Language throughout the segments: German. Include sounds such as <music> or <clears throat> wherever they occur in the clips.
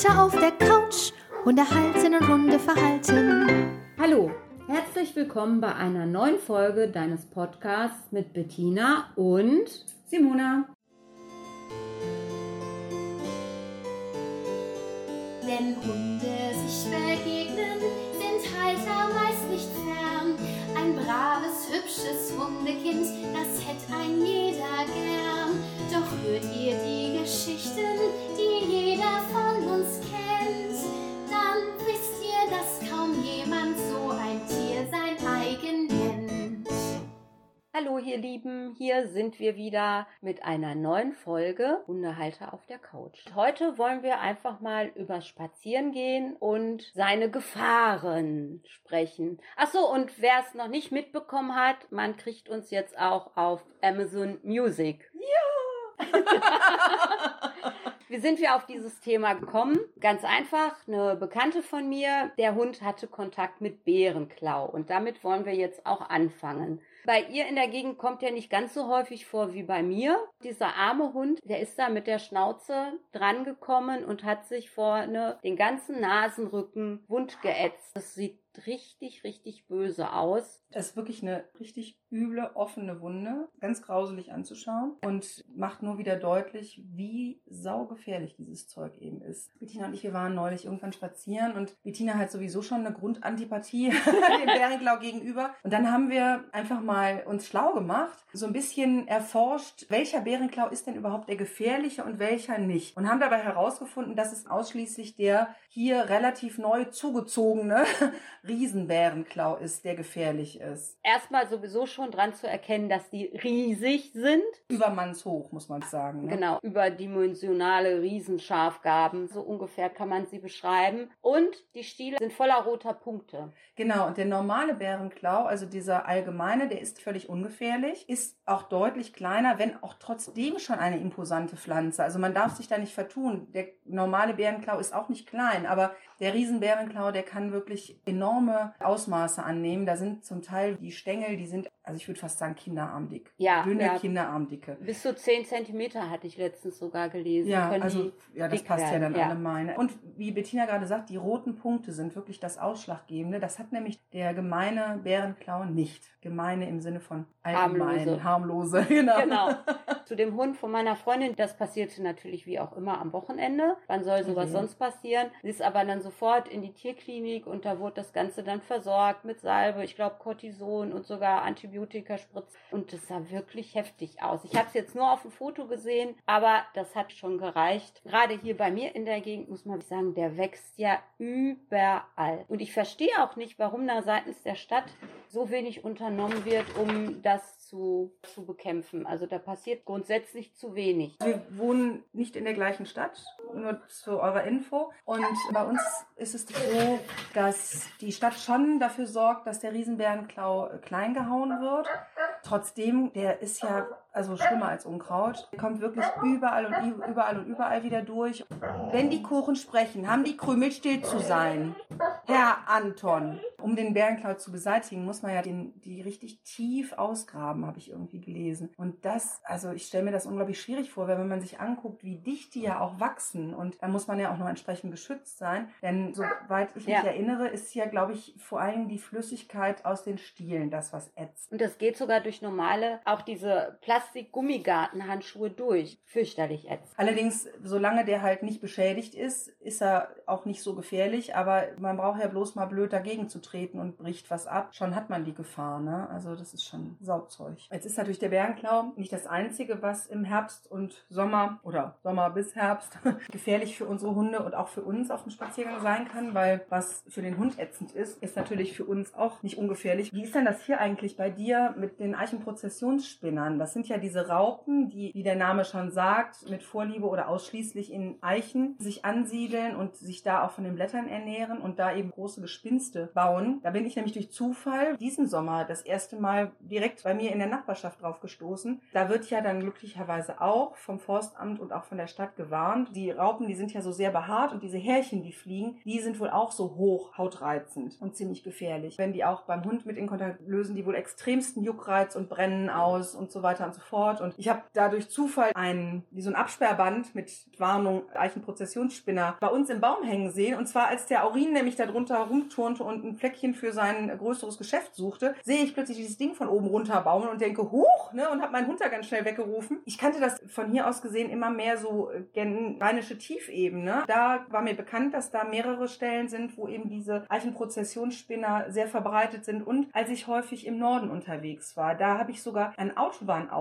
Hundehalter auf der Couch. Hunde halten und Hunde verhalten. Hallo, herzlich willkommen bei einer neuen Folge deines Podcasts mit Bettina und Simona. Wenn Hunde sich begegnen, sind Halter meist nicht fern. Braves, hübsches Hundekind, das hätte ein jeder gern. Doch hört ihr die Geschichten, die jeder von uns kennt, dann wisst ihr, dass kaum jemand so ein Tier sein eigen nennt. Hallo ihr Lieben, hier sind wir wieder mit einer neuen Folge Hundehalter auf der Couch. Heute wollen wir einfach mal über Spazieren gehen und seine Gefahren sprechen. Ach so, und wer es noch nicht mitbekommen hat, man kriegt uns jetzt auch auf Amazon Music. <laughs> <laughs> Wie sind wir auf dieses Thema gekommen? Ganz einfach, eine Bekannte von mir, der Hund hatte Kontakt mit Bärenklau und damit wollen wir jetzt auch anfangen. Bei ihr in der Gegend kommt er nicht ganz so häufig vor wie bei mir. Dieser arme Hund, der ist da mit der Schnauze drangekommen und hat sich vorne den ganzen Nasenrücken wund geätzt. Das sieht richtig, richtig böse aus. Das ist wirklich eine richtig üble, offene Wunde, ganz grauselig anzuschauen und macht nur wieder deutlich, wie saugefährlich dieses Zeug eben ist. Bettina und ich, wir waren neulich irgendwann spazieren und Bettina hat sowieso schon eine Grundantipathie <laughs> dem Bärenklau gegenüber. Und dann haben wir einfach mal uns schlau gemacht, so ein bisschen erforscht, welcher Bärenklau ist denn überhaupt der gefährliche und welcher nicht. Und haben dabei herausgefunden, dass es ausschließlich der hier relativ neu zugezogene Riesenbärenklau ist, der gefährlich ist. Erstmal sowieso schon dran zu erkennen, dass die riesig sind. Übermannshoch, muss man sagen. Ne? Genau, überdimensionale Riesenschafgaben, so ungefähr kann man sie beschreiben. Und die Stiele sind voller roter Punkte. Genau, und der normale Bärenklau, also dieser allgemeine, der ist völlig ungefährlich, ist auch deutlich kleiner, wenn auch trotzdem schon eine imposante Pflanze. Also man darf sich da nicht vertun. Der normale Bärenklau ist auch nicht klein, aber der Riesenbärenklau, der kann wirklich enorme Ausmaße annehmen. Da sind zum Teil die Stängel, die sind, also ich würde fast sagen, kinderarmdick. Ja, Dünne ja. Kinderarmdicke. Bis zu 10 Zentimeter hatte ich letztens sogar gelesen. Ja, Können also ja, das passt ja werden, dann alle meine. Und wie Bettina gerade sagt, die roten Punkte sind wirklich das Ausschlaggebende. Das hat nämlich der gemeine Bärenklau nicht. Gemeine im Sinne von allgemein, Harmlose. harmlose. <laughs> Genau. Genau. Zu dem Hund von meiner Freundin, das passierte natürlich wie auch immer am Wochenende. Wann soll sowas Mhm. sonst passieren? Sie ist aber dann sofort in die Tierklinik und da wurde das Ganze dann versorgt mit Salbe, ich glaube Cortison und sogar Antibiotikaspritzen. Und das sah wirklich heftig aus. Ich habe es jetzt nur auf dem Foto gesehen, aber das hat schon gereicht. Gerade hier bei mir in der Gegend muss man sagen, der wächst ja überall. Und ich verstehe auch nicht, warum da seitens der Stadt so wenig unternommen wird, um das zu, zu bekämpfen. Also da passiert grundsätzlich zu wenig. Wir wohnen nicht in der gleichen Stadt, nur zu eurer Info. Und bei uns ist es so, dass die Stadt schon dafür sorgt, dass der Riesenbärenklau klein gehauen wird. Trotzdem, der ist ja also schlimmer als Unkraut. Kommt wirklich überall und überall und überall wieder durch. Wenn die Kuchen sprechen, haben die Krümel still zu sein. Herr Anton. Um den Bärenklau zu beseitigen, muss man ja den, die richtig tief ausgraben, habe ich irgendwie gelesen. Und das, also ich stelle mir das unglaublich schwierig vor, weil wenn man sich anguckt, wie dicht die ja auch wachsen und da muss man ja auch noch entsprechend geschützt sein. Denn soweit ich mich Ja. erinnere, ist ja, glaube ich, vor allem die Flüssigkeit aus den Stielen das, was ätzt. Und das geht sogar durch normale, auch diese Plastik-Gummigartenhandschuhe durch. Fürchterlich ätzend. Allerdings, solange der halt nicht beschädigt ist, ist er auch nicht so gefährlich. Aber man braucht ja bloß mal blöd dagegen zu treten und bricht was ab. Schon hat man die Gefahr, ne? Also das ist schon Sauzeug. Jetzt ist natürlich der Bärenklau nicht das Einzige, was im Herbst und Sommer oder Sommer bis Herbst <laughs> gefährlich für unsere Hunde und auch für uns auf dem Spaziergang sein kann, weil was für den Hund ätzend ist, ist natürlich für uns auch nicht ungefährlich. Wie ist denn das hier eigentlich bei dir mit den Eichenprozessionsspinnern? Das sind ja diese Raupen, die, wie der Name schon sagt, mit Vorliebe oder ausschließlich in Eichen sich ansiedeln und sich da auch von den Blättern ernähren und da eben große Gespinste bauen. Da bin ich nämlich durch Zufall diesen Sommer das erste Mal direkt bei mir in der Nachbarschaft drauf gestoßen. Da wird ja dann glücklicherweise auch vom Forstamt und auch von der Stadt gewarnt. Die Raupen, die sind ja so sehr behaart und diese Härchen, die fliegen, die sind wohl auch so hoch hautreizend und ziemlich gefährlich. Wenn die auch beim Hund mit in Kontakt lösen, die wohl extremsten Juckreiz und brennen aus und so weiter und so fort. Und ich habe dadurch Zufall ein, wie so ein Absperrband mit Warnung Eichenprozessionsspinner bei uns im Baum hängen sehen. Und zwar als der Aurin nämlich darunter rumturnte und ein Fleckchen für sein größeres Geschäft suchte, sehe ich plötzlich dieses Ding von oben runter baumeln und denke, huch, ne, und habe meinen Hund da ganz schnell weggerufen. Ich kannte das von hier aus gesehen immer mehr so äh, rheinische Tiefebene. Da war mir bekannt, dass da mehrere Stellen sind, wo eben diese Eichenprozessionsspinner sehr verbreitet sind. Und als ich häufig im Norden unterwegs war, da habe ich sogar an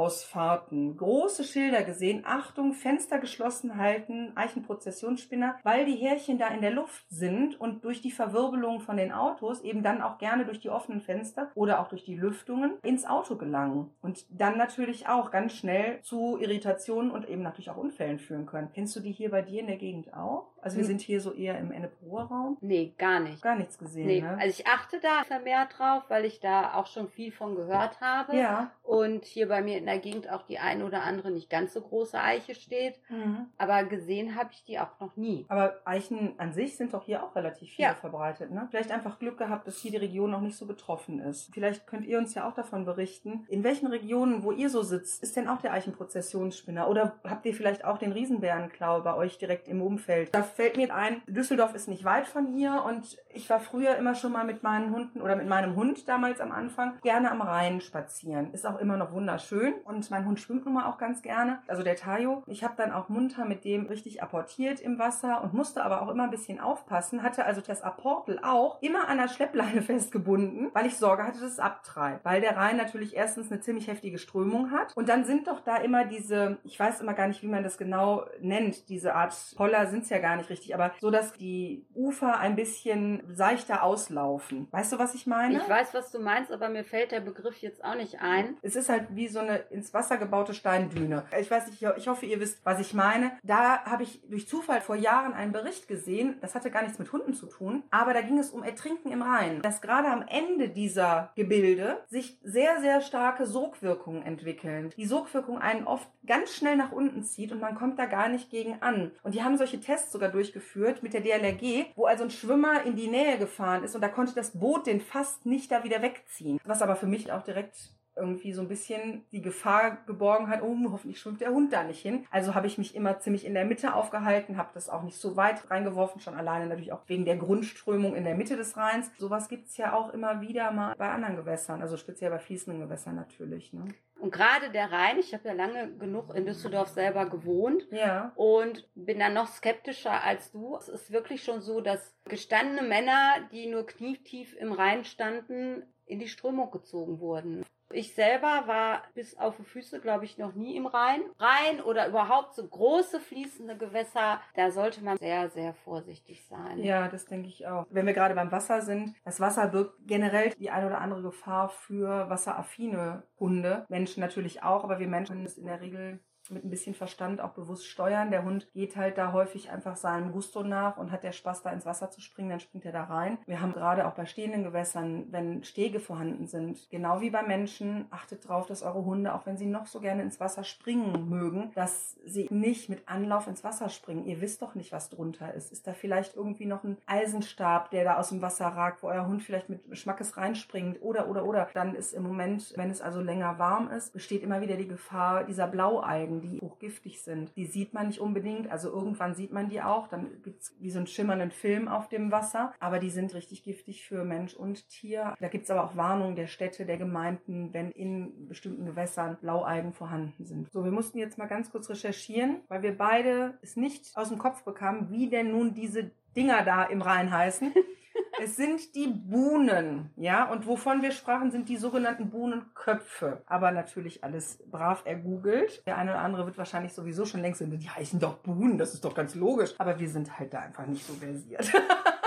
Autobahnausfahrten große Schilder gesehen. Achtung, Fenster geschlossen halten, Eichenprozessionsspinner, weil die Härchen da in der Luft sind und durch die Verwirbelung von den Autos eben dann auch gerne durch die offenen Fenster oder auch durch die Lüftungen ins Auto gelangen und dann natürlich auch ganz schnell zu Irritationen und eben natürlich auch Unfällen führen können. Kennst du die hier bei dir in der Gegend auch? Also wir Hm. sind hier so eher im Ennepe-Ruhr-Raum. Nee, gar nicht. Gar nichts gesehen, Nee, ne? also ich achte da vermehrt drauf, weil ich da auch schon viel von gehört habe. ja. Und hier bei mir in der Gegend auch die eine oder andere nicht ganz so große Eiche steht. Mhm. Aber gesehen habe ich die auch noch nie. Aber Eichen an sich sind doch hier auch relativ viele Ja. verbreitet. Ne? Vielleicht einfach Glück gehabt, dass hier die Region noch nicht so betroffen ist. Vielleicht könnt ihr uns ja auch davon berichten. In welchen Regionen, wo ihr so sitzt, ist denn auch der Eichenprozessionsspinner? Oder habt ihr vielleicht auch den Riesenbärenklau bei euch direkt im Umfeld? Da fällt mir ein, Düsseldorf ist nicht weit von hier und ich war früher immer schon mal mit meinen Hunden oder mit meinem Hund damals am Anfang gerne am Rhein spazieren. Ist auch immer noch wunderschön und mein Hund schwimmt nun mal auch ganz gerne. Also der Tayo. Ich habe dann auch munter mit dem richtig apportiert im Wasser und musste aber auch immer ein bisschen aufpassen. Hatte also das Apportel auch immer an der Schleppleine <laughs> festgebunden, weil ich Sorge hatte, dass es abtreibt. Weil der Rhein natürlich erstens eine ziemlich heftige Strömung hat und dann sind doch da immer diese, ich weiß immer gar nicht, wie man das genau nennt, diese Art Poller sind es ja gar nicht richtig, aber so, dass die Ufer ein bisschen seichter auslaufen. Weißt du, was ich meine? Ich weiß, was du meinst, aber mir fällt der Begriff jetzt auch nicht ein. Es ist halt wie so eine ins Wasser gebaute Steindüne. Ich weiß nicht, ich hoffe, ihr wisst, was ich meine. Da habe ich durch Zufall vor Jahren einen Bericht gesehen. Das hatte gar nichts mit Hunden zu tun, aber da ging es um Ertrinken im Rhein. Dass gerade am Ende dieser Gebilde sich sehr, sehr starke Sogwirkungen entwickeln. Die Sogwirkung einen oft ganz schnell nach unten zieht und man kommt da gar nicht gegen an. Und die haben solche Tests sogar durchgeführt mit der DLRG, wo also ein Schwimmer in die Nähe gefahren ist und da konnte das Boot den fast nicht da wieder wegziehen. Was aber für mich auch direkt irgendwie so ein bisschen die Gefahr geborgen hat, oh, hoffentlich schwimmt der Hund da nicht hin. Also habe ich mich immer ziemlich in der Mitte aufgehalten, habe das auch nicht so weit reingeworfen, schon alleine natürlich auch wegen der Grundströmung in der Mitte des Rheins. Sowas gibt's ja auch immer wieder mal bei anderen Gewässern, also speziell bei fließenden Gewässern natürlich. Ne? Und gerade der Rhein, ich habe ja lange genug in Düsseldorf selber gewohnt Ja. und bin dann noch skeptischer als du. Es ist wirklich schon so, dass gestandene Männer, die nur knietief im Rhein standen, in die Strömung gezogen wurden. Ich selber war bis auf die Füße, glaube ich, noch nie im Rhein. Rhein oder überhaupt so große fließende Gewässer, da sollte man sehr, sehr vorsichtig sein. Ja, das denke ich auch. Wenn wir gerade beim Wasser sind, das Wasser birgt generell die eine oder andere Gefahr für wasseraffine Hunde. Menschen natürlich auch, aber wir Menschen können es in der Regel mit ein bisschen Verstand auch bewusst steuern. Der Hund geht halt da häufig einfach seinem Gusto nach und hat der Spaß, da ins Wasser zu springen, dann springt er da rein. Wir haben gerade auch bei stehenden Gewässern, wenn Stege vorhanden sind, genau wie bei Menschen, achtet drauf, dass eure Hunde, auch wenn sie noch so gerne ins Wasser springen mögen, dass sie nicht mit Anlauf ins Wasser springen. Ihr wisst doch nicht, was drunter ist. Ist da vielleicht irgendwie noch ein Eisenstab, der da aus dem Wasser ragt, wo euer Hund vielleicht mit Schmackes reinspringt oder, oder, oder. Dann ist im Moment, wenn es also länger warm ist, besteht immer wieder die Gefahr dieser Blaualgen, die hochgiftig sind. Die sieht man nicht unbedingt, also irgendwann sieht man die auch, dann gibt's wie so einen schimmernden Film auf dem Wasser, aber die sind richtig giftig für Mensch und Tier. Da gibt's aber auch Warnungen der Städte, der Gemeinden, wenn in bestimmten Gewässern Blaualgen vorhanden sind. So, wir mussten jetzt mal ganz kurz recherchieren, weil wir beide es nicht aus dem Kopf bekamen, wie denn nun diese Dinger da im Rhein heißen. <laughs> Es sind die Buhnen, ja, und wovon wir sprachen, sind die sogenannten Buhnenköpfe. Aber natürlich alles brav ergoogelt. Der eine oder andere wird wahrscheinlich sowieso schon längst sagen, die heißen doch Buhnen, das ist doch ganz logisch. Aber wir sind halt da einfach nicht so versiert. <laughs>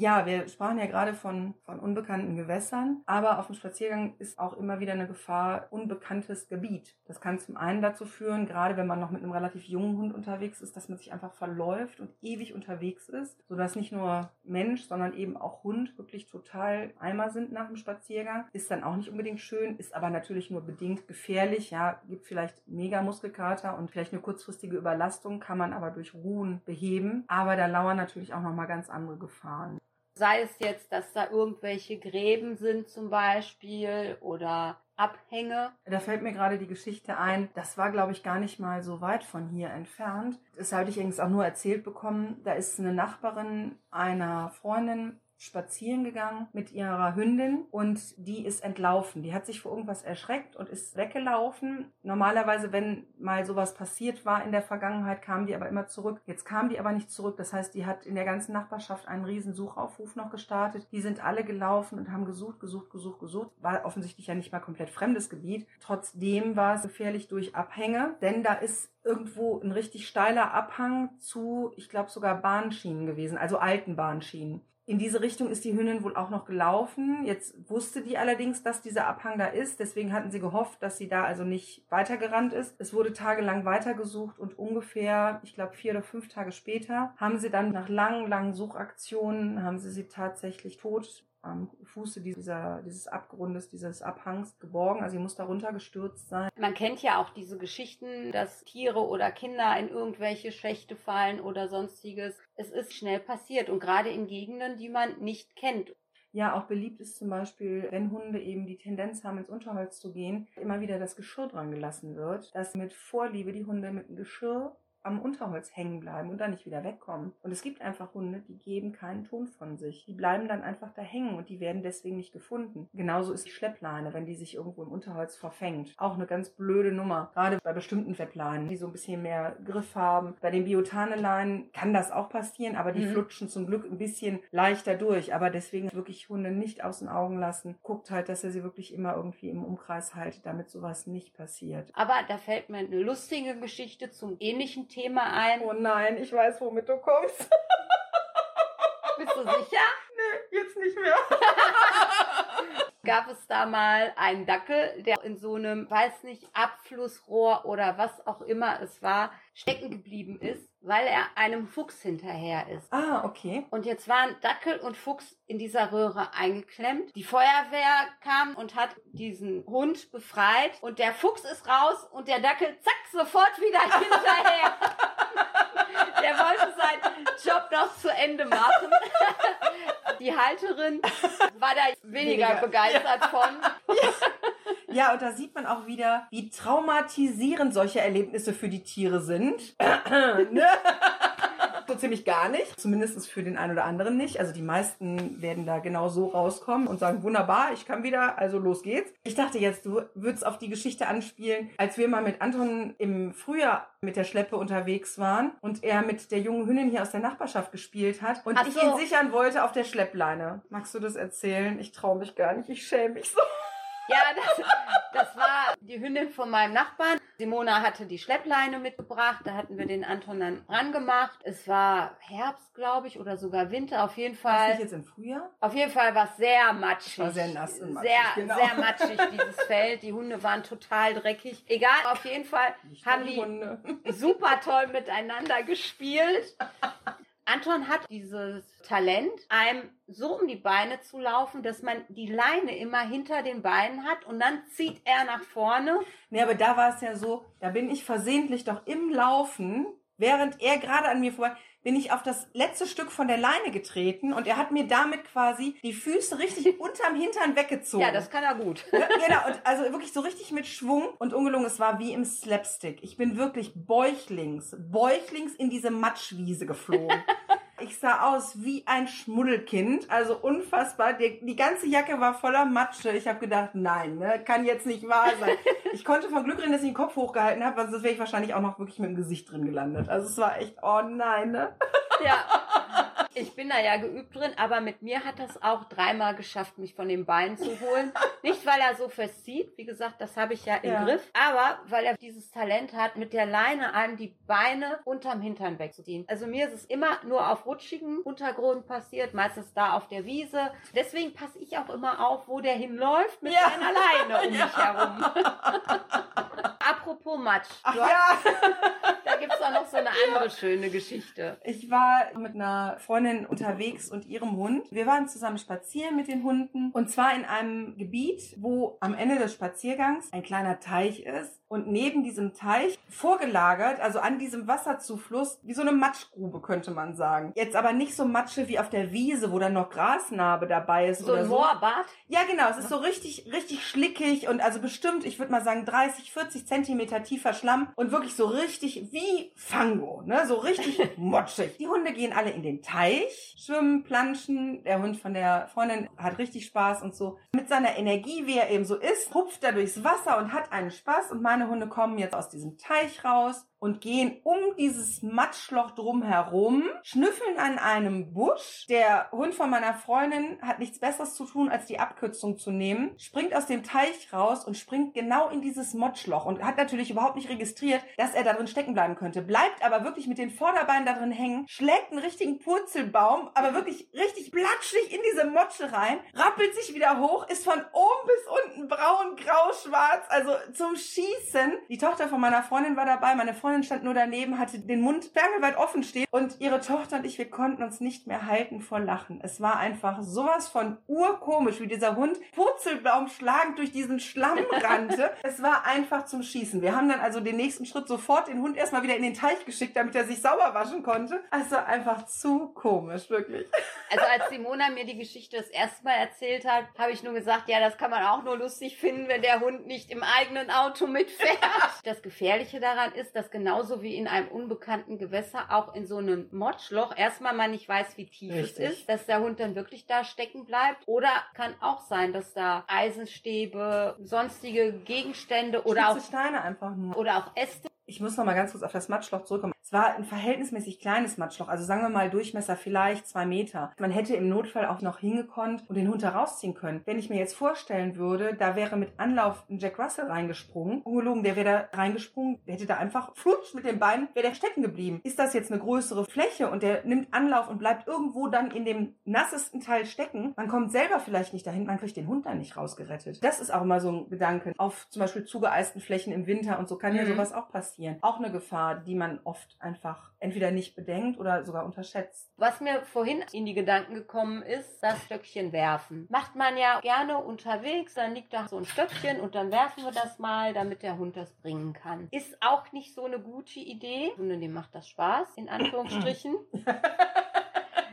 Ja, wir sprachen ja gerade von, von unbekannten Gewässern, aber auf dem Spaziergang ist auch immer wieder eine Gefahr, unbekanntes Gebiet. Das kann zum einen dazu führen, gerade wenn man noch mit einem relativ jungen Hund unterwegs ist, dass man sich einfach verläuft und ewig unterwegs ist, sodass nicht nur Mensch, sondern eben auch Hund wirklich total Eimer sind nach dem Spaziergang. Ist dann auch nicht unbedingt schön, ist aber natürlich nur bedingt gefährlich. Ja, gibt vielleicht mega Muskelkater und vielleicht eine kurzfristige Überlastung, kann man aber durch Ruhen beheben. Aber da lauern natürlich auch nochmal ganz andere Gefahren. Sei es jetzt, dass da irgendwelche Gräben sind zum Beispiel oder Abhänge. Da fällt mir gerade die Geschichte ein, das war, glaube ich, gar nicht mal so weit von hier entfernt. Das habe ich übrigens auch nur erzählt bekommen. Da ist eine Nachbarin einer Freundin spazieren gegangen mit ihrer Hündin und die ist entlaufen. Die hat sich vor irgendwas erschreckt und ist weggelaufen. Normalerweise, wenn mal sowas passiert war in der Vergangenheit, kam die aber immer zurück. Jetzt kam die aber nicht zurück. Das heißt, die hat in der ganzen Nachbarschaft einen riesen Suchaufruf noch gestartet. Die sind alle gelaufen und haben gesucht, gesucht, gesucht, gesucht. War offensichtlich ja nicht mal komplett fremdes Gebiet. Trotzdem war es gefährlich durch Abhänge, denn da ist irgendwo ein richtig steiler Abhang zu, ich glaube sogar Bahnschienen gewesen, also alten Bahnschienen. In diese Richtung ist die Hündin wohl auch noch gelaufen. Jetzt wusste die allerdings, dass dieser Abhang da ist. Deswegen hatten sie gehofft, dass sie da also nicht weitergerannt ist. Es wurde tagelang weitergesucht und ungefähr, ich glaube, vier oder fünf Tage später haben sie dann nach langen, langen Suchaktionen, haben sie sie tatsächlich tot am Fuße dieser, dieses Abgrundes, dieses Abhangs geborgen. Also sie muss da runtergestürzt sein. Man kennt ja auch diese Geschichten, dass Tiere oder Kinder in irgendwelche Schächte fallen oder sonstiges. Es ist schnell passiert und gerade in Gegenden, die man nicht kennt. Ja, auch beliebt ist zum Beispiel, wenn Hunde eben die Tendenz haben, ins Unterholz zu gehen, immer wieder das Geschirr dran gelassen wird, dass mit Vorliebe die Hunde mit dem Geschirr am Unterholz hängen bleiben und dann nicht wieder wegkommen. Und es gibt einfach Hunde, die geben keinen Ton von sich. Die bleiben dann einfach da hängen und die werden deswegen nicht gefunden. Genauso ist die Schleppleine, wenn die sich irgendwo im Unterholz verfängt. Auch eine ganz blöde Nummer. Gerade bei bestimmten Schleppleinen, die so ein bisschen mehr Griff haben. Bei den Biotane-Leinen kann das auch passieren, aber die mhm. flutschen zum Glück ein bisschen leichter durch. Aber deswegen wirklich Hunde nicht aus den Augen lassen. Guckt halt, dass er sie wirklich immer irgendwie im Umkreis haltet, damit sowas nicht passiert. Aber da fällt mir eine lustige Geschichte zum ähnlichen Thema ein. Oh nein, ich weiß, womit du kommst. Bist du sicher? Nee, jetzt nicht mehr. <laughs> Gab es da mal einen Dackel, der in so einem, weiß nicht, Abflussrohr oder was auch immer es war, stecken geblieben ist, weil er einem Fuchs hinterher ist. Ah, okay. Und jetzt waren Dackel und Fuchs in dieser Röhre eingeklemmt. Die Feuerwehr kam und hat diesen Hund befreit und der Fuchs ist raus und der Dackel zack sofort wieder <laughs> hinterher. Der wollte seinen Job noch zu Ende machen. Die Halterin war da weniger, weniger. begeistert von. Ja. Ja, und da sieht man auch wieder, wie traumatisierend solche Erlebnisse für die Tiere sind. <clears throat> ne? So ziemlich gar nicht. Zumindest für den einen oder anderen nicht. Also die meisten werden da genau so rauskommen und sagen, wunderbar, ich kann wieder, also los geht's. Ich dachte jetzt, du würdest auf die Geschichte anspielen, als wir mal mit Anton im Frühjahr mit der Schleppe unterwegs waren und er mit der jungen Hündin hier aus der Nachbarschaft gespielt hat und so. ich ihn sichern wollte auf der Schleppleine. Magst du das erzählen? Ich traue mich gar nicht, ich schäme mich so. Ja, das, das war die Hündin von meinem Nachbarn. Simona hatte die Schleppleine mitgebracht. Da hatten wir den Anton dann rangemacht. Es war Herbst, glaube ich, oder sogar Winter. Auf jeden Fall. War nicht jetzt im Frühjahr? Auf jeden Fall war es sehr matschig. War sehr nass und matschig. Sehr, genau. sehr matschig, dieses <laughs> Feld. Die Hunde waren total dreckig. Egal, auf jeden Fall haben die Hunde. super toll miteinander gespielt. <laughs> Anton hat dieses Talent, einem so um die Beine zu laufen, dass man die Leine immer hinter den Beinen hat und dann zieht er nach vorne. Nee, aber da war es ja so, da bin ich versehentlich doch im Laufen, während er gerade an mir vorbei, bin ich auf das letzte Stück von der Leine getreten und er hat mir damit quasi die Füße richtig <laughs> unterm Hintern weggezogen. Ja, das kann er gut. genau, und also wirklich so richtig mit Schwung und ungelungen. Es war wie im Slapstick. Ich bin wirklich bäuchlings, bäuchlings in diese Matschwiese geflogen. <laughs> Ich sah aus wie ein Schmuddelkind, also unfassbar. Die, die ganze Jacke war voller Matsche. Ich habe gedacht, nein, ne, kann jetzt nicht wahr sein. <laughs> Ich konnte von Glück reden, dass ich den Kopf hochgehalten habe, sonst wäre ich wahrscheinlich auch noch wirklich mit dem Gesicht drin gelandet. Also es war echt, oh nein, ne? Ja. <laughs> Ich bin da ja geübt drin, aber mit mir hat das auch dreimal geschafft, mich von den Beinen zu holen. <laughs> Nicht, weil er so festzieht, wie gesagt, das habe ich ja im Ja. Griff, aber weil er dieses Talent hat, mit der Leine an die Beine unterm Hintern wegzuziehen. Also mir ist es immer nur auf rutschigen Untergrund passiert, meistens da auf der Wiese. Deswegen passe ich auch immer auf, wo der hinläuft mit Ja. seiner Leine um <laughs> mich herum. <laughs> Apropos Matsch, Ach ja. da gibt es auch noch so eine andere schöne Geschichte. Ich war mit einer Freundin unterwegs und ihrem Hund. Wir waren zusammen spazieren mit den Hunden und zwar in einem Gebiet, wo am Ende des Spaziergangs ein kleiner Teich ist und neben diesem Teich vorgelagert, also an diesem Wasserzufluss, wie so eine Matschgrube könnte man sagen. Jetzt aber nicht so Matsche wie auf der Wiese, wo dann noch Grasnarbe dabei ist So oder ein so. Moorbad. Ja, genau. Es ist so richtig, richtig schlickig und also bestimmt, ich würde mal sagen, 30, 40 Zentimeter tiefer Schlamm und wirklich so richtig wie Fango, ne? So richtig <laughs> motschig. Die Hunde gehen alle in den Teich, schwimmen, planschen. Der Hund von der Freundin hat richtig Spaß und so. Mit seiner Energie, wie er eben so ist, hupft er durchs Wasser und hat einen Spaß. Und meine Hunde kommen jetzt aus diesem Teich raus und gehen um dieses Matschloch drum herum, schnüffeln an einem Busch. Der Hund von meiner Freundin hat nichts Besseres zu tun, als die Abkürzung zu nehmen, springt aus dem Teich raus und springt genau in dieses Matschloch und hat natürlich überhaupt nicht registriert, dass er da drin stecken bleiben könnte. Bleibt aber wirklich mit den Vorderbeinen da drin hängen, schlägt einen richtigen Purzelbaum, aber wirklich richtig platschig in diese Motsche rein, rappelt sich wieder hoch, ist von oben bis unten braun, grau, schwarz, also zum Schießen. Die Tochter von meiner Freundin war dabei, meine Freundin stand nur daneben, hatte den Mund sperrangelweit offen stehen und ihre Tochter und ich, wir konnten uns nicht mehr halten vor Lachen. Es war einfach sowas von urkomisch, wie dieser Hund Purzelbaum schlagend durch diesen Schlamm <laughs> rannte. es war einfach zum Schießen. Wir haben dann also den nächsten Schritt sofort den Hund erstmal wieder in den Teich geschickt, damit er sich sauber waschen konnte. Also einfach zu komisch, wirklich. Also als Simona mir die Geschichte das erste Mal erzählt hat, habe ich nur gesagt, ja, das kann man auch nur lustig finden, wenn der Hund nicht im eigenen Auto mitfährt. <laughs> Das Gefährliche daran ist, dass genauso wie in einem unbekannten Gewässer auch in so einem Motschloch erstmal man nicht weiß, wie tief Richtig. es ist, dass der Hund dann wirklich da stecken bleibt. Oder kann auch sein, dass da Eisenstäbe, sonstige Gegenstände oder auch, Spitze Steine einfach nur. oder auch Äste Ich muss noch mal ganz kurz auf das Matschloch zurückkommen. Es war ein verhältnismäßig kleines Matschloch, also sagen wir mal Durchmesser vielleicht zwei Meter. Man hätte im Notfall auch noch hingekonnt und den Hund herausziehen können. Wenn ich mir jetzt vorstellen würde, da wäre mit Anlauf ein Jack Russell reingesprungen, ungelogen, der wäre da reingesprungen, der hätte da einfach flutsch mit den Beinen, wäre der stecken geblieben. Ist das jetzt eine größere Fläche und der nimmt Anlauf und bleibt irgendwo dann in dem nassesten Teil stecken, man kommt selber vielleicht nicht dahin, man kriegt den Hund dann nicht rausgerettet. Das ist auch mal so ein Gedanke. Auf zum Beispiel zugeeisten Flächen im Winter und so kann ja Mhm. sowas auch passieren. Auch eine Gefahr, die man oft einfach entweder nicht bedenkt oder sogar unterschätzt. Was mir vorhin in die Gedanken gekommen ist, das Stöckchen werfen. Macht man ja gerne unterwegs, dann liegt da so ein Stöckchen und dann werfen wir das mal, damit der Hund das bringen kann. Ist auch nicht so eine gute Idee. Und dem macht das Spaß, in Anführungsstrichen. <laughs>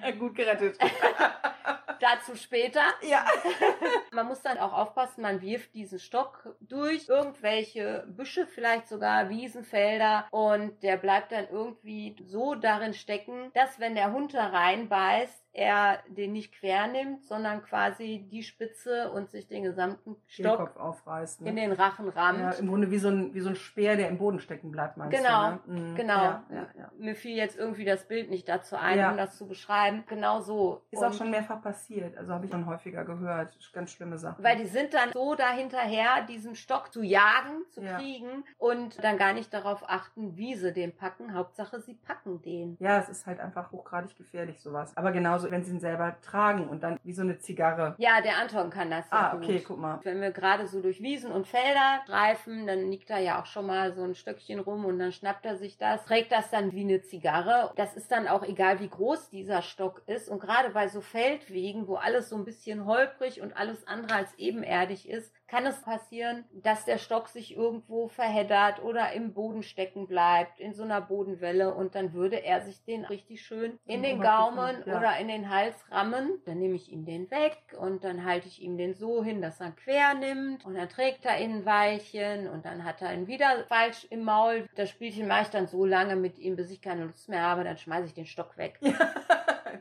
<laughs> Gut gerettet. <laughs> Dazu später. ja. <laughs> Man muss dann auch aufpassen, man wirft diesen Stock durch irgendwelche Büsche, vielleicht sogar Wiesenfelder und der bleibt dann irgendwie so darin stecken, dass wenn der Hund da reinbeißt, er den nicht quer nimmt, sondern quasi die Spitze und sich den gesamten Stock Kopf aufreißt. Ne? in den Rachen rammt. ja, Im Grunde wie so, ein, wie so ein Speer, der im Boden stecken bleibt, meinst Genau, du? Ne? Mhm. genau. Ja, ja, ja. Mir fiel jetzt irgendwie das Bild nicht dazu ein, Ja. um das zu beschreiben. Genau so. Ist auch Und- schon mehrfach passiert. Also habe ich schon häufiger gehört. Ganz schlimme Sachen. Weil die sind dann so dahinterher, diesen Stock zu jagen, zu kriegen und dann gar nicht darauf achten, wie sie den packen. Hauptsache, sie packen den. ja, es ist halt einfach hochgradig gefährlich, sowas. Aber genauso, wenn sie ihn selber tragen und dann wie so eine Zigarre. Ja, der Anton kann das ja Ah, gut. okay, guck mal. Wenn wir gerade so durch Wiesen und Felder streifen, dann liegt da ja auch schon mal so ein Stöckchen rum und dann schnappt er sich das, trägt das dann wie eine Zigarre. Das ist dann auch egal, wie groß dieser Stock ist. Und gerade bei so Feldwegen, wo alles so ein bisschen holprig und alles andere als ebenerdig ist, kann es passieren, dass der Stock sich irgendwo verheddert oder im Boden stecken bleibt, in so einer Bodenwelle und dann würde er sich den richtig schön in den Gaumen ja. oder in den Hals rammen. Dann nehme ich ihm den weg und dann halte ich ihm den so hin, dass er quer nimmt und dann trägt er ihn ein Weilchen und dann hat er ihn wieder falsch im Maul. Das Spielchen mache ich dann so lange mit ihm, bis ich keine Lust mehr habe, dann schmeiße ich den Stock weg. <laughs>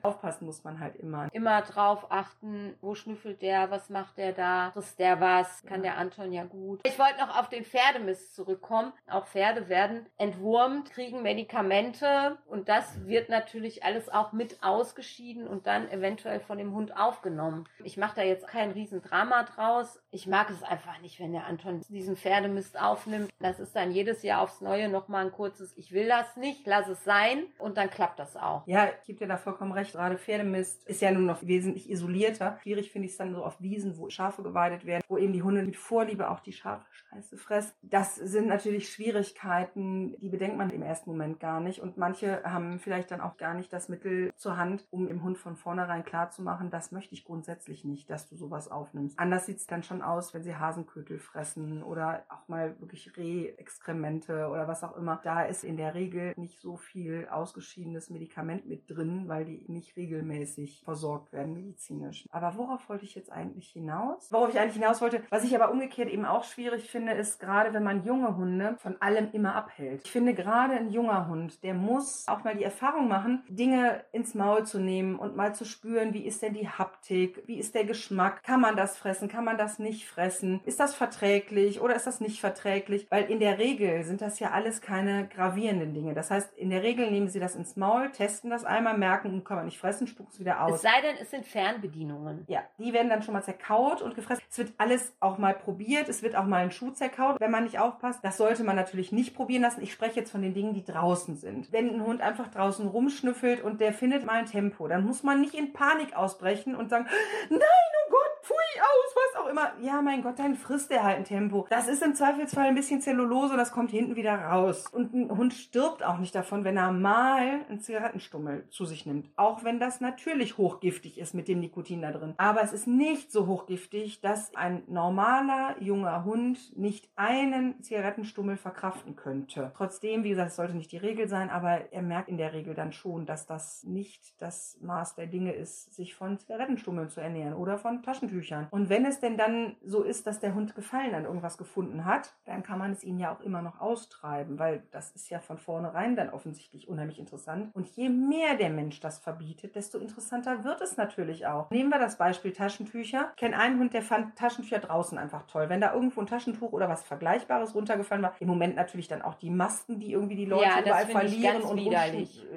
aufpassen muss man halt immer. Immer drauf achten, wo schnüffelt der, was macht der da, frisst der was, kann Ja. der Anton ja gut. Ich wollte noch auf den Pferdemist zurückkommen. Auch Pferde werden entwurmt, kriegen Medikamente und das wird natürlich alles auch mit ausgeschieden und dann eventuell von dem Hund aufgenommen. Ich mache da jetzt kein Riesendrama draus. Ich mag es einfach nicht, wenn der Anton diesen Pferdemist aufnimmt. Das ist dann jedes Jahr aufs Neue nochmal ein kurzes Ich will das nicht, lass es sein und dann klappt das auch. Ja, ich gebe dir da vollkommen recht. Gerade Pferdemist ist ja nun noch wesentlich isolierter. Schwierig finde ich es dann so auf Wiesen, wo Schafe geweidet werden, wo eben die Hunde mit Vorliebe auch die Schafscheiße fressen. Das sind natürlich Schwierigkeiten, die bedenkt man im ersten Moment gar nicht. Und manche haben vielleicht dann auch gar nicht das Mittel zur Hand, um dem Hund von vornherein klarzumachen, das möchte ich grundsätzlich nicht, dass du sowas aufnimmst. Anders sieht es dann schon aus, wenn sie Hasenkötel fressen oder auch mal wirklich Rehexkremente oder was auch immer. Da ist in der Regel nicht so viel ausgeschiedenes Medikament mit drin, weil die nicht regelmäßig versorgt werden medizinisch. Aber worauf wollte ich jetzt eigentlich hinaus? Worauf ich eigentlich hinaus wollte, was ich aber umgekehrt eben auch schwierig finde, ist gerade, wenn man junge Hunde von allem immer abhält. Ich finde gerade ein junger Hund, der muss auch mal die Erfahrung machen, Dinge ins Maul zu nehmen und mal zu spüren, wie ist denn die Haptik, wie ist der Geschmack, kann man das fressen, kann man das nicht fressen, ist das verträglich oder ist das nicht verträglich, weil in der Regel sind das ja alles keine gravierenden Dinge. Das heißt, in der Regel nehmen sie das ins Maul, testen das einmal, merken, man nicht fressen, spucken es wieder Es aus. sei denn, es sind Fernbedienungen. Ja, die werden dann schon mal zerkaut und gefressen. Es wird alles auch mal probiert. Es wird auch mal ein Schuh zerkaut, wenn man nicht aufpasst. Das sollte man natürlich nicht probieren lassen. Ich spreche jetzt von den Dingen, die draußen sind. Wenn ein Hund einfach draußen rumschnüffelt und der findet mal ein Tempo, dann muss man nicht in Panik ausbrechen und sagen, nein, oh pfui, aus, was auch immer. Ja, mein Gott, dann frisst er halt ein Tempo. Das ist im Zweifelsfall ein bisschen Zellulose und das kommt hinten wieder raus. Und ein Hund stirbt auch nicht davon, wenn er mal einen Zigarettenstummel zu sich nimmt. Auch wenn das natürlich hochgiftig ist mit dem Nikotin da drin. Aber es ist nicht so hochgiftig, dass ein normaler junger Hund nicht einen Zigarettenstummel verkraften könnte. Trotzdem, wie gesagt, es sollte nicht die Regel sein, aber er merkt in der Regel dann schon, dass das nicht das Maß der Dinge ist, sich von Zigarettenstummeln zu ernähren oder von Taschentüchern. Und wenn es denn dann so ist, dass der Hund Gefallen an irgendwas gefunden hat, dann kann man es ihn ja auch immer noch austreiben, weil das ist ja von vornherein dann offensichtlich unheimlich interessant. Und je mehr der Mensch das verbietet, desto interessanter wird es natürlich auch. Nehmen wir das Beispiel Taschentücher. Ich kenne einen Hund, der fand Taschentücher draußen einfach toll. Wenn da irgendwo ein Taschentuch oder was Vergleichbares runtergefallen war, im Moment natürlich dann auch die Masken, die irgendwie die Leute Ja, überall verlieren und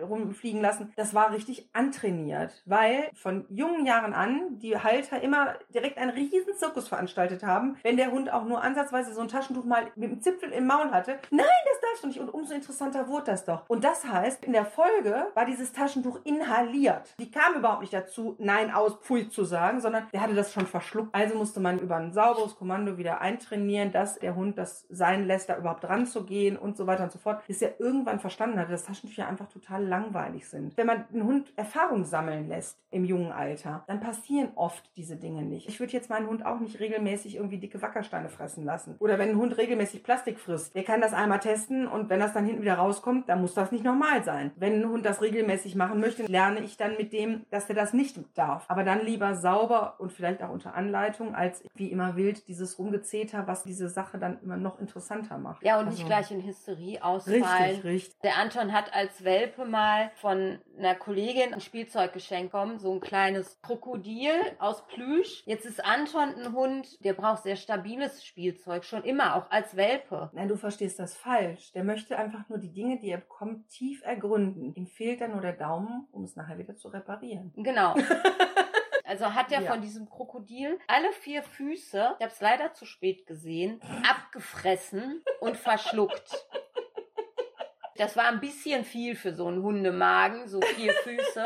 rumfliegen lassen. Das war richtig antrainiert, weil von jungen Jahren an die Halter immer direkt einen riesen Zirkus veranstaltet haben, wenn der Hund auch nur ansatzweise so ein Taschentuch mal mit dem Zipfel im Maul hatte. Nein, das darfst du nicht. Und umso interessanter wurde das doch. Und das heißt, in der Folge war dieses Taschentuch inhaliert. Die kam überhaupt nicht dazu, nein, aus, pfui zu sagen, sondern der hatte das schon verschluckt. Also musste man über ein sauberes Kommando wieder eintrainieren, dass der Hund das sein lässt, da überhaupt ranzugehen und so weiter und so fort. Bis er irgendwann verstanden hatte, dass Taschentücher einfach total langweilig sind. Wenn man einen Hund Erfahrung sammeln lässt im jungen Alter, dann passieren oft diese Dinge nicht. Ich würde jetzt meinen Hund auch nicht regelmäßig irgendwie dicke Wackersteine fressen lassen. Oder wenn ein Hund regelmäßig Plastik frisst, der kann das einmal testen und wenn das dann hinten wieder rauskommt, dann muss das nicht normal sein. Wenn ein Hund das regelmäßig machen möchte, lerne ich dann mit dem, dass der das nicht darf. Aber dann lieber sauber und vielleicht auch unter Anleitung, als wie immer wild dieses Rumgezeter, was diese Sache dann immer noch interessanter macht. Ja, und nicht Also, gleich in Hysterie ausfallen. Richtig, richtig. Der Anton hat als Welpe mal von einer Kollegin ein Spielzeug geschenkt bekommen, so ein kleines Krokodil aus Plüsch. Jetzt ist Anton ein Hund, der braucht sehr stabiles Spielzeug, schon immer, auch als Welpe. Nein, du verstehst das falsch. Der möchte einfach nur die Dinge, die er bekommt, tief ergründen. Ihm fehlt dann nur der Daumen, um es nachher wieder zu reparieren. Genau. <laughs> Also hat er Ja. von diesem Krokodil alle vier Füße, ich habe es leider zu spät gesehen, abgefressen und verschluckt. Das war ein bisschen viel für so einen Hundemagen, so vier Füße.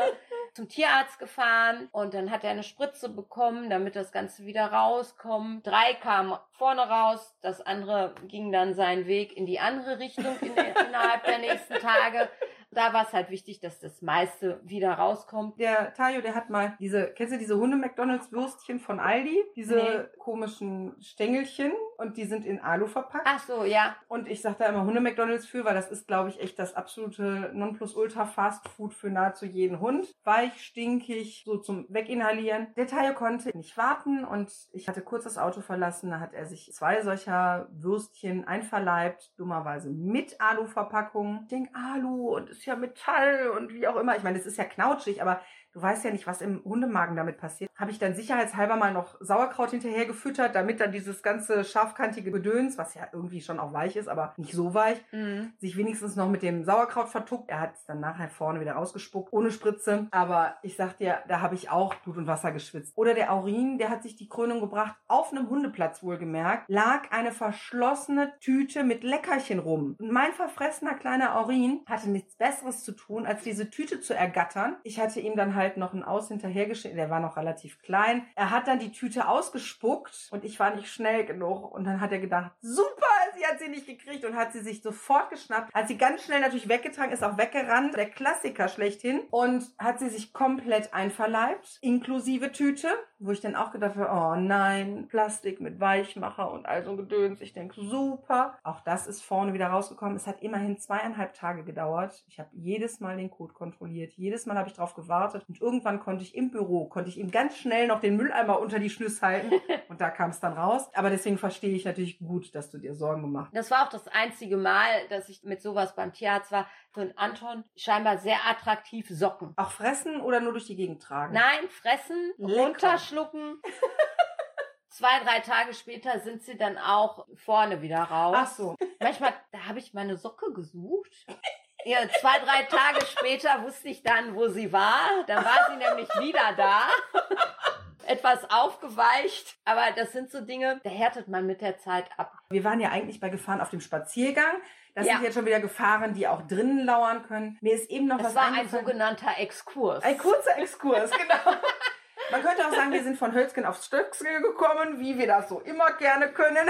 Zum Tierarzt gefahren und dann hat er eine Spritze bekommen, damit das Ganze wieder rauskommt. Drei kamen vorne raus, das andere ging dann seinen Weg in die andere Richtung in, <laughs> innerhalb der nächsten Tage. Da war es halt wichtig, dass das meiste wieder rauskommt. Der Tayo, der hat mal diese, kennst du diese Hunde-McDonalds-Würstchen von Aldi? Diese Nee. komischen Stängelchen, und die sind in Alu verpackt. Ach so, ja. Und ich sage da immer Hunde-McDonalds für, weil das ist, glaube ich, echt das absolute Nonplusultra-Fast-Food für nahezu jeden Hund. Weich, stinkig, so zum Weginhalieren. Der Tayo konnte nicht warten und ich hatte kurz das Auto verlassen. Da hat er sich zwei solcher Würstchen einverleibt, dummerweise mit Alu-Verpackung. Ich denke, Alu und ist ja Metall und wie auch immer. Ich meine, es ist ja knautschig, aber du weißt ja nicht, was im Hundemagen damit passiert. Habe ich dann sicherheitshalber mal noch Sauerkraut hinterher gefüttert, damit dann dieses ganze scharfkantige Gedöns, was ja irgendwie schon auch weich ist, aber nicht so weich, Mhm. sich wenigstens noch mit dem Sauerkraut vertuckt. Er hat es dann nachher vorne wieder rausgespuckt, ohne Spritze. Aber ich sag dir, da habe ich auch Blut und Wasser geschwitzt. Oder der Aurin, der hat sich die Krönung gebracht. Auf einem Hundeplatz wohlgemerkt, lag eine verschlossene Tüte mit Leckerchen rum. Und mein verfressener kleiner Aurin hatte nichts Besseres zu tun, als diese Tüte zu ergattern. Ich hatte ihm dann halt noch ein Aus hinterhergeschickt. Der war noch relativ klein. Er hat dann die Tüte ausgespuckt und ich war nicht schnell genug. Und dann hat er gedacht, super, sie hat sie nicht gekriegt und hat sie sich sofort geschnappt. Hat sie ganz schnell natürlich weggetragen, ist auch weggerannt. Der Klassiker schlechthin. Und hat sie sich komplett einverleibt, inklusive Tüte, wo ich dann auch gedacht habe, oh nein, Plastik mit Weichmacher und all so Gedöns. Ich denke, super. Auch das ist vorne wieder rausgekommen. Es hat immerhin zweieinhalb Tage gedauert. Ich habe jedes Mal den Code kontrolliert. Jedes Mal habe ich drauf gewartet. Und irgendwann konnte ich im Büro, konnte ich ihm ganz schnell noch den Mülleimer unter die Schnüsse halten. <laughs> Und da kam es dann raus. Aber deswegen verstehe ich natürlich gut, dass du dir Sorgen gemacht hast. Das war auch das einzige Mal, dass ich mit sowas beim Tierarzt war. Für einen Anton scheinbar sehr attraktiv Socken. Auch fressen oder nur durch die Gegend tragen? Nein, fressen, Lecker. runterschlucken. <laughs> Zwei, drei Tage später sind sie dann auch vorne wieder raus. Ach so. Manchmal, da habe ich meine Socke gesucht. <laughs> Ja, zwei, drei Tage später wusste ich dann, wo sie war. Dann war sie nämlich wieder da. Etwas aufgeweicht. Aber das sind so Dinge, da härtet man mit der Zeit ab. Wir waren ja eigentlich bei Gefahren auf dem Spaziergang. Das Ja. sind jetzt schon wieder Gefahren, die auch drinnen lauern können. Mir ist eben noch Es was war ein sogenannter Exkurs. Ein kurzer Exkurs, genau. Man könnte auch sagen, wir sind von Hölzgen aufs Stöcksel gekommen, wie wir das so immer gerne können.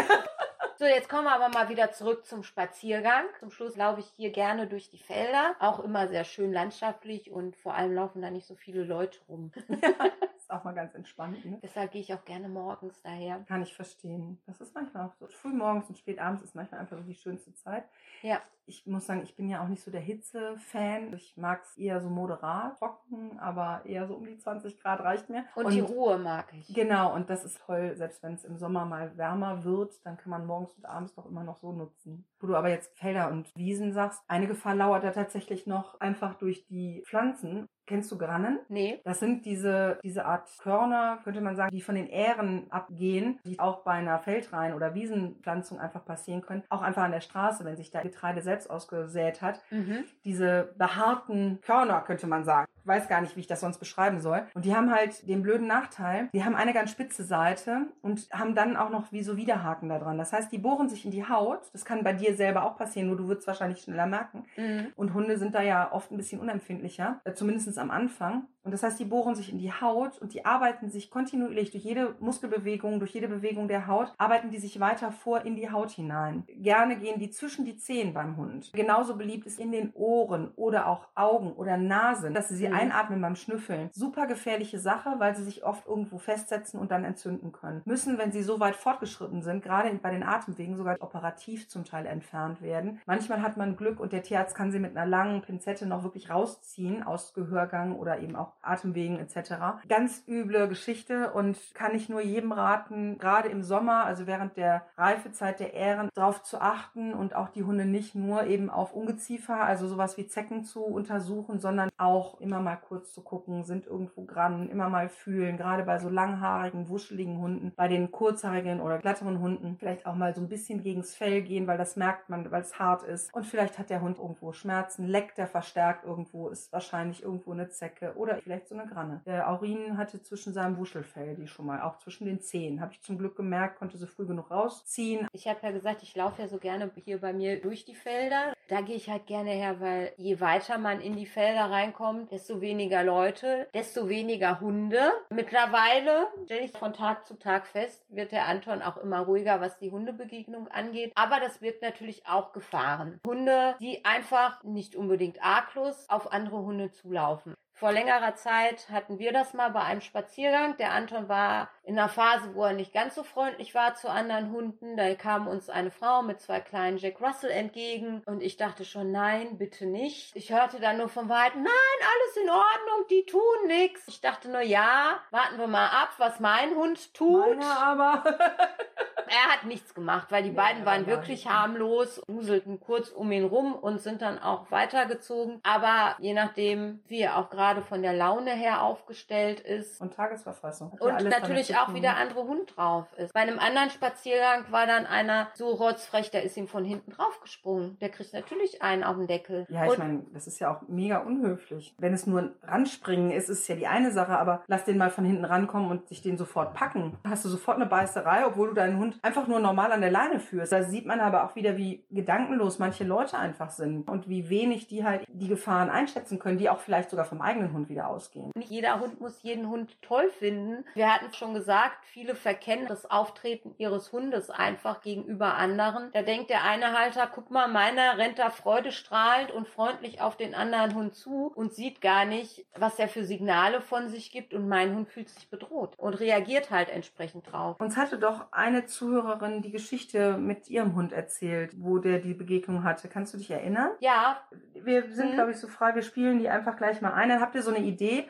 So, jetzt kommen wir aber mal wieder zurück zum Spaziergang. Zum Schluss laufe ich hier gerne durch die Felder. Auch immer sehr schön landschaftlich und vor allem laufen da nicht so viele Leute rum. <laughs> ist auch mal ganz entspannt, ne? Deshalb gehe ich auch gerne morgens daher. Kann ich verstehen. Das ist manchmal auch so. Früh morgens und spät abends ist manchmal einfach so die schönste Zeit. Ja. Ich muss sagen, ich bin ja auch nicht so der Hitze-Fan. Ich mag es eher so moderat, trocken, aber eher so um die 20 Grad reicht mir. Und, die Ruhe mag ich. Genau, und das ist toll, selbst wenn es im Sommer mal wärmer wird, dann kann man morgens und abends doch immer noch so nutzen. Wo du aber jetzt Felder und Wiesen sagst, eine Gefahr lauert da tatsächlich noch einfach durch die Pflanzen. Kennst du Grannen? Nee. Das sind diese, diese Art Körner, könnte man sagen, die von den Ähren abgehen, die auch bei einer Feldrein- oder Wiesenpflanzung einfach passieren können. Auch einfach an der Straße, wenn sich da Getreide selbst ausgesät hat Mhm. diese behaarten Körner, könnte man sagen. Ich weiß gar nicht, wie ich das sonst beschreiben soll. Und die haben halt den blöden Nachteil, die haben eine ganz spitze Seite und haben dann auch noch wie so Widerhaken da dran. Das heißt, die bohren sich in die Haut. Das kann bei dir selber auch passieren, nur du würdest wahrscheinlich schneller merken. Mhm. Und Hunde sind da ja oft ein bisschen unempfindlicher, äh, zumindest am Anfang. Und das heißt, die bohren sich in die Haut und die arbeiten sich kontinuierlich durch jede Muskelbewegung, durch jede Bewegung der Haut, arbeiten die sich weiter vor in die Haut hinein. Gerne gehen die zwischen die Zehen beim Hund. Genauso beliebt ist in den Ohren oder auch Augen oder Nasen, dass sie sie. Einatmen beim Schnüffeln. Super gefährliche Sache, weil sie sich oft irgendwo festsetzen und dann entzünden können. Müssen, wenn sie so weit fortgeschritten sind, gerade bei den Atemwegen sogar operativ zum Teil entfernt werden. Manchmal hat man Glück und der Tierarzt kann sie mit einer langen Pinzette noch wirklich rausziehen aus Gehörgang oder eben auch Atemwegen etc. Ganz üble Geschichte und kann ich nur jedem raten, gerade im Sommer, also während der Reifezeit der Ähren, darauf zu achten und auch die Hunde nicht nur eben auf Ungeziefer, also sowas wie Zecken zu untersuchen, sondern auch immer mal kurz zu gucken, sind irgendwo Grannen, immer mal fühlen, gerade bei so langhaarigen, wuscheligen Hunden, bei den kurzhaarigen oder glatteren Hunden vielleicht auch mal so ein bisschen gegens Fell gehen, weil das merkt man, weil es hart ist. Und vielleicht hat der Hund irgendwo Schmerzen, leckt der verstärkt irgendwo, ist wahrscheinlich irgendwo eine Zecke oder vielleicht so eine Granne. Der Aurin hatte zwischen seinem Wuschelfell die schon mal, auch zwischen den Zehen. Habe ich zum Glück gemerkt, konnte sie früh genug rausziehen. Ich habe ja gesagt, ich laufe ja so gerne hier bei mir durch die Felder. Da gehe ich halt gerne her, weil je weiter man in die Felder reinkommt, desto weniger Leute, desto weniger Hunde. Mittlerweile stelle ich von Tag zu Tag fest, wird der Anton auch immer ruhiger, was die Hundebegegnung angeht. Aber das birgt natürlich auch Gefahren. Hunde, die einfach nicht unbedingt arglos auf andere Hunde zulaufen. Vor längerer Zeit hatten wir das mal bei einem Spaziergang. Der Anton war in einer Phase, wo er nicht ganz so freundlich war zu anderen Hunden. Da kam uns eine Frau mit zwei kleinen Jack Russell entgegen und ich dachte schon, nein, bitte nicht. Ich hörte dann nur vom Weiten, nein, alles in Ordnung, die tun nichts. Ich dachte nur, ja, warten wir mal ab, was mein Hund tut. Meiner aber. <laughs> er hat nichts gemacht, weil die Ja, beiden waren wirklich harmlos, wuselten kurz um ihn rum und sind dann auch weitergezogen. Aber je nachdem, wie er auch gerade von der Laune her aufgestellt ist, Und Tagesverfassung. Und damit natürlich auch tun. wie der andere Hund drauf ist. Bei einem anderen Spaziergang war dann einer so rotzfrech, der ist ihm von hinten draufgesprungen. Der kriegt natürlich einen auf den Deckel. Ja, ich meine, das ist ja auch mega unhöflich. Wenn es nur ein Ranspringen ist, ist ja die eine Sache, aber lass den mal von hinten rankommen und sich den sofort packen. Hast du sofort eine Beißerei, obwohl du deinen Hund einfach nur normal an der Leine führst. Da sieht man aber auch wieder, wie gedankenlos manche Leute einfach sind und wie wenig die halt die Gefahren einschätzen können, die auch vielleicht sogar vom eigenen Hund wieder ausgehen. Nicht jeder Hund muss jeden Hund toll finden. Wir hatten schon gesagt, viele verkennen das Auftreten ihres Hundes einfach gegenüber anderen. Da denkt der eine Halter, guck mal, meiner rennt da freudestrahlend und freundlich auf den anderen Hund zu und sieht gar nicht, was er für Signale von sich gibt und mein Hund fühlt sich bedroht und reagiert halt entsprechend drauf. Uns hatte doch eine Zuhörerin die Geschichte mit ihrem Hund erzählt, wo der die Begegnung hatte. Kannst du dich erinnern? Ja, Wir sind, Mhm. glaube ich, so frei, wir spielen die einfach gleich mal ein. Dann habt ihr so eine Idee?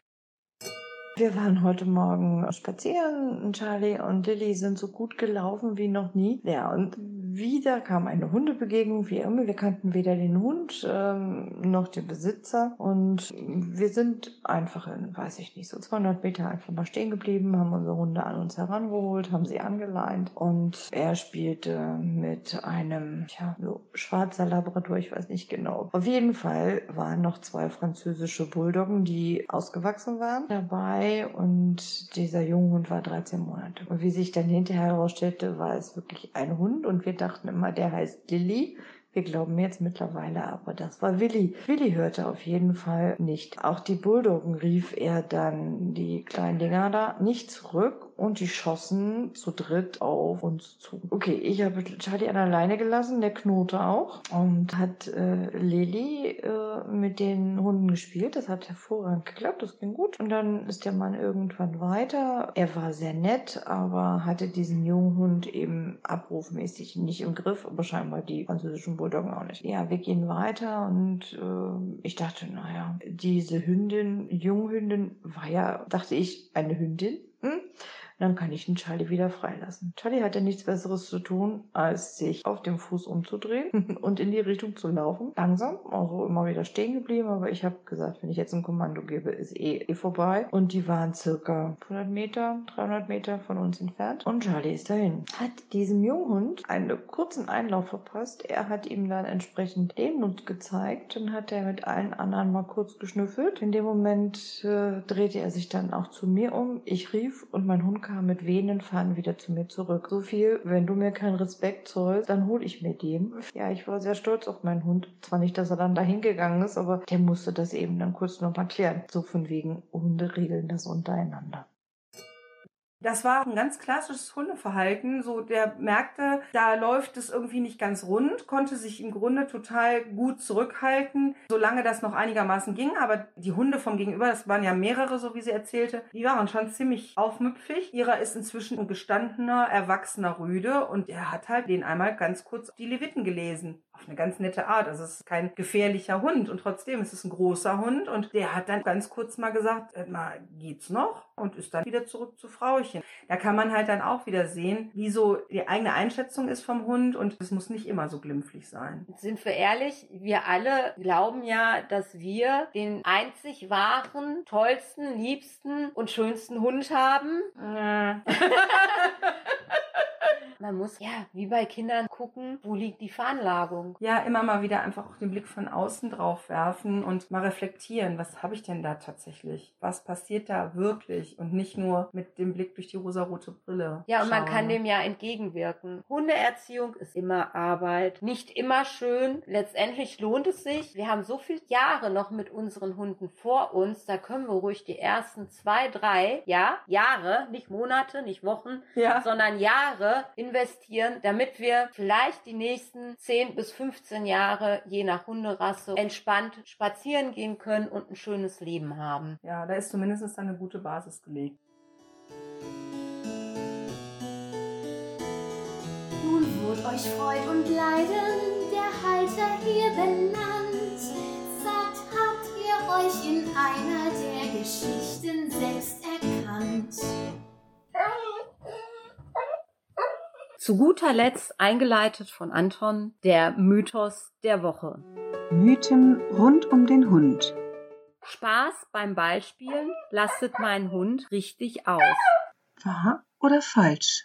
Wir waren heute Morgen spazieren. Charlie und Lilly sind so gut gelaufen wie noch nie. Ja, und wieder kam eine Hundebegegnung, wie immer. Wir kannten weder den Hund ähm, noch den Besitzer. Und wir sind einfach in, weiß ich nicht, so 200 Meter einfach mal stehen geblieben, haben unsere Hunde an uns herangeholt, haben sie angeleint. Und er spielte mit einem, ja, so schwarzer Labrador, ich weiß nicht genau. Auf jeden Fall waren noch zwei französische Bulldoggen, die ausgewachsen waren, dabei. Und dieser Junghund war 13 Monate. Und wie sich dann hinterher herausstellte, war es wirklich ein Hund. Und wir dachten immer, der heißt Lilly. Wir glauben jetzt mittlerweile aber, das war Willi. Willi hörte auf jeden Fall nicht. Auch die Bulldoggen rief er dann die kleinen Dinger da nicht zurück und die schossen zu dritt auf uns zu. Okay, ich habe Charlie an der Leine gelassen, der knurrte auch und hat äh, Lilly äh, mit den Hunden gespielt. Das hat hervorragend geklappt, das ging gut. Und dann ist der Mann irgendwann weiter. Er war sehr nett, aber hatte diesen jungen Hund eben abrufmäßig nicht im Griff, aber scheinbar die französischen Bulldoggen auch nicht. Ja, wir gehen weiter und äh, ich dachte, naja, diese Hündin, Junghündin, war ja, dachte ich, eine Hündin. Dann kann ich den Charlie wieder freilassen. Charlie hatte nichts Besseres zu tun, als sich auf dem Fuß umzudrehen <laughs> und in die Richtung zu laufen. Langsam, also immer wieder stehen geblieben, aber ich habe gesagt, wenn ich jetzt ein Kommando gebe, ist eh, eh vorbei. Und die waren circa 100 Meter, 300 Meter von uns entfernt. Und Charlie ist dahin. Hat diesem Junghund einen kurzen Einlauf verpasst. Er hat ihm dann entsprechend Demut gezeigt. Dann hat er mit allen anderen mal kurz geschnüffelt. In dem Moment äh, drehte er sich dann auch zu mir um. Ich rief und mein Hund kam mit wehenden Fahnen wieder zu mir zurück. So viel, wenn du mir keinen Respekt zollst, dann hol ich mir den. Ja, ich war sehr stolz auf meinen Hund. Zwar nicht, dass er dann dahin gegangen ist, aber der musste das eben dann kurz nochmal klären. So von wegen, Hunde regeln das untereinander. Das war ein ganz klassisches Hundeverhalten. So, der merkte, da läuft es irgendwie nicht ganz rund, konnte sich im Grunde total gut zurückhalten, solange das noch einigermaßen ging. Aber die Hunde vom Gegenüber, das waren ja mehrere, so wie sie erzählte, die waren schon ziemlich aufmüpfig. Ihrer ist inzwischen ein gestandener, erwachsener Rüde und er hat halt den einmal ganz kurz die Leviten gelesen. Auf eine ganz nette Art. Also es ist kein gefährlicher Hund und trotzdem ist es ein großer Hund und der hat dann ganz kurz mal gesagt, äh, mal geht's noch? Und ist dann wieder zurück zu Frauchen. Da kann man halt dann auch wieder sehen, wie so die eigene Einschätzung ist vom Hund und es muss nicht immer so glimpflich sein. Sind wir ehrlich, wir alle glauben ja, dass wir den einzig wahren, tollsten, liebsten und schönsten Hund haben. <laughs> <laughs> <laughs> Man muss ja wie bei Kindern gucken, wo liegt die Veranlagung. Ja, immer mal wieder einfach auch den Blick von außen drauf werfen und mal reflektieren, was habe ich denn da tatsächlich? Was passiert da wirklich? Und nicht nur mit dem Blick durch die rosarote Brille. Ja, und man schauen. kann dem ja entgegenwirken. Hundeerziehung ist immer Arbeit, nicht immer schön. Letztendlich lohnt es sich. Wir haben so viele Jahre noch mit unseren Hunden vor uns, da können wir ruhig die ersten zwei, drei, ja, Jahre, nicht Monate, nicht Wochen, ja. sondern Jahre investieren investieren, damit wir vielleicht die nächsten 10 bis 15 Jahre, je nach Hunderasse, entspannt spazieren gehen können und ein schönes Leben haben. Ja, da ist zumindest eine gute Basis gelegt. Nun wird euch Freud und Leiden der Halter hier benannt. Sagt, habt ihr euch in einer der Geschichten selbst erkannt? Zu guter Letzt eingeleitet von Anton der Mythos der Woche. Mythen rund um den Hund. Spaß beim Ballspielen lastet mein Hund richtig aus. Wahr oder falsch?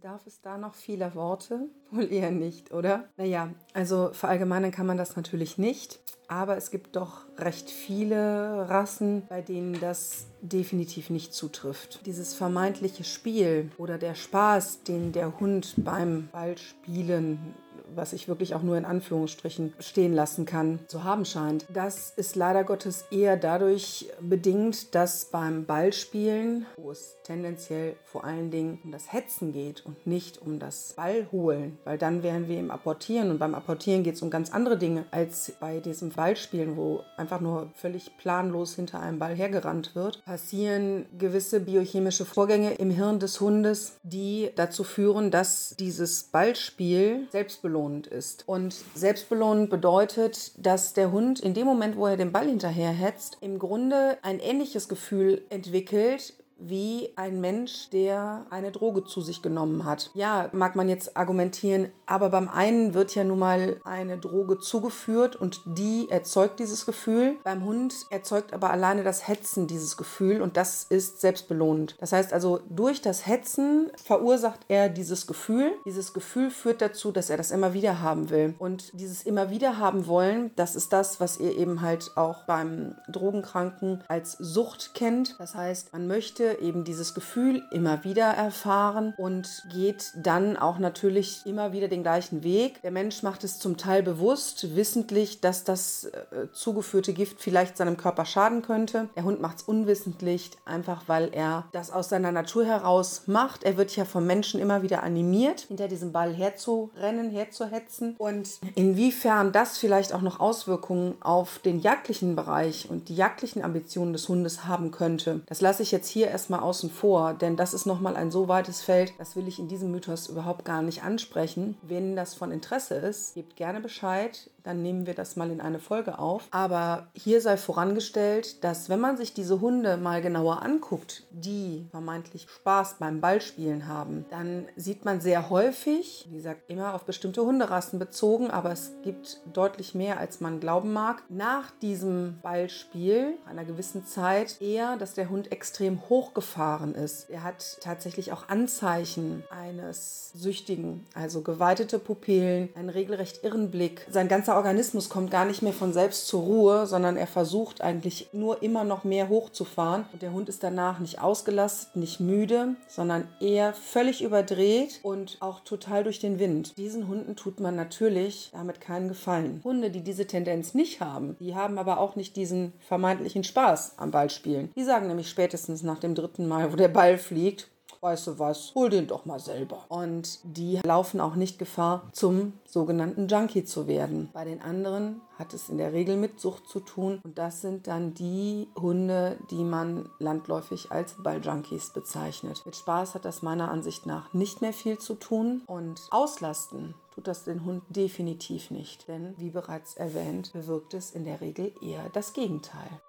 Bedarf es da noch vieler Worte? <laughs> Wohl eher nicht, oder? Naja, also verallgemeinern kann man das natürlich nicht, aber es gibt doch recht viele Rassen, bei denen das definitiv nicht zutrifft. Dieses vermeintliche Spiel oder der Spaß, den der Hund beim Ballspielen was ich wirklich auch nur in Anführungsstrichen stehen lassen kann, zu haben scheint. Das ist leider Gottes eher dadurch bedingt, dass beim Ballspielen, wo es tendenziell vor allen Dingen um das Hetzen geht und nicht um das Ballholen, weil dann wären wir im Apportieren und beim Apportieren geht es um ganz andere Dinge als bei diesem Ballspielen, wo einfach nur völlig planlos hinter einem Ball hergerannt wird, passieren gewisse biochemische Vorgänge im Hirn des Hundes, die dazu führen, dass dieses Ballspiel selbstbelohnt selbstbelohnend ist. Und selbstbelohnend bedeutet, dass der Hund in dem Moment, wo er den Ball hinterherhetzt, im Grunde ein ähnliches Gefühl entwickelt, wie ein Mensch, der eine Droge zu sich genommen hat. Ja, mag man jetzt argumentieren, aber beim einen wird ja nun mal eine Droge zugeführt und die erzeugt dieses Gefühl. Beim Hund erzeugt aber alleine das Hetzen dieses Gefühl und das ist selbstbelohnend. Das heißt also, durch das Hetzen verursacht er dieses Gefühl. Dieses Gefühl führt dazu, dass er das immer wieder haben will. Und dieses immer wieder haben wollen, das ist das, was ihr eben halt auch beim Drogenkranken als Sucht kennt. Das heißt, man möchte eben dieses Gefühl immer wieder erfahren und geht dann auch natürlich immer wieder den gleichen Weg. Der Mensch macht es zum Teil bewusst, wissentlich, dass das äh, zugeführte Gift vielleicht seinem Körper schaden könnte. Der Hund macht es unwissentlich, einfach weil er das aus seiner Natur heraus macht. Er wird ja vom Menschen immer wieder animiert, hinter diesem Ball herzurennen, herzuhetzen. Und inwiefern das vielleicht auch noch Auswirkungen auf den jagdlichen Bereich und die jagdlichen Ambitionen des Hundes haben könnte, das lasse ich jetzt hier erst erstmal außen vor, denn das ist nochmal ein so weites Feld, das will ich in diesem Mythos überhaupt gar nicht ansprechen. Wenn das von Interesse ist, gebt gerne Bescheid dann nehmen wir das mal in eine Folge auf. Aber hier sei vorangestellt, dass wenn man sich diese Hunde mal genauer anguckt, die vermeintlich Spaß beim Ballspielen haben, dann sieht man sehr häufig, wie gesagt, immer auf bestimmte Hunderassen bezogen, aber es gibt deutlich mehr, als man glauben mag, nach diesem Ballspiel einer gewissen Zeit eher, dass der Hund extrem hochgefahren ist. Er hat tatsächlich auch Anzeichen eines Süchtigen, also geweitete Pupillen, einen regelrecht irren Blick. Sein ganzer Organismus kommt gar nicht mehr von selbst zur Ruhe, sondern er versucht eigentlich nur immer noch mehr hochzufahren. Und der Hund ist danach nicht ausgelastet, nicht müde, sondern eher völlig überdreht und auch total durch den Wind. Diesen Hunden tut man natürlich damit keinen Gefallen. Hunde, die diese Tendenz nicht haben, die haben aber auch nicht diesen vermeintlichen Spaß am Ballspielen. Die sagen nämlich spätestens nach dem dritten Mal, wo der Ball fliegt, weißt du was, hol den doch mal selber. Und die laufen auch nicht Gefahr, zum sogenannten Junkie zu werden. Bei den anderen hat es in der Regel mit Sucht zu tun und das sind dann die Hunde, die man landläufig als Balljunkies bezeichnet. Mit Spaß hat das meiner Ansicht nach nicht mehr viel zu tun und auslasten tut das den Hund definitiv nicht, denn wie bereits erwähnt, bewirkt es in der Regel eher das Gegenteil.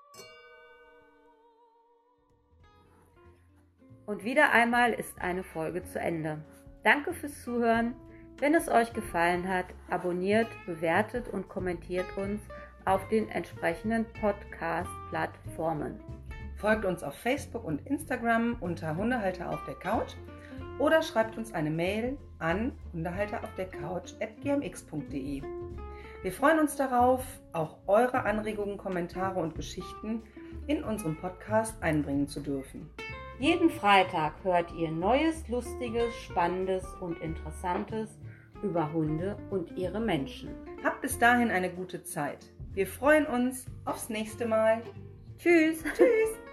Und wieder einmal ist eine Folge zu Ende. Danke fürs Zuhören. Wenn es euch gefallen hat, abonniert, bewertet und kommentiert uns auf den entsprechenden Podcast-Plattformen. Folgt uns auf Facebook und Instagram unter Hundehalter auf der Couch oder schreibt uns eine Mail an hundehalter auf der Couch at gmx.de. Wir freuen uns darauf, auch eure Anregungen, Kommentare und Geschichten in unserem Podcast einbringen zu dürfen. Jeden Freitag hört ihr Neues, Lustiges, Spannendes und Interessantes über Hunde und ihre Menschen. Habt bis dahin eine gute Zeit. Wir freuen uns aufs nächste Mal. Tschüss. <laughs> Tschüss.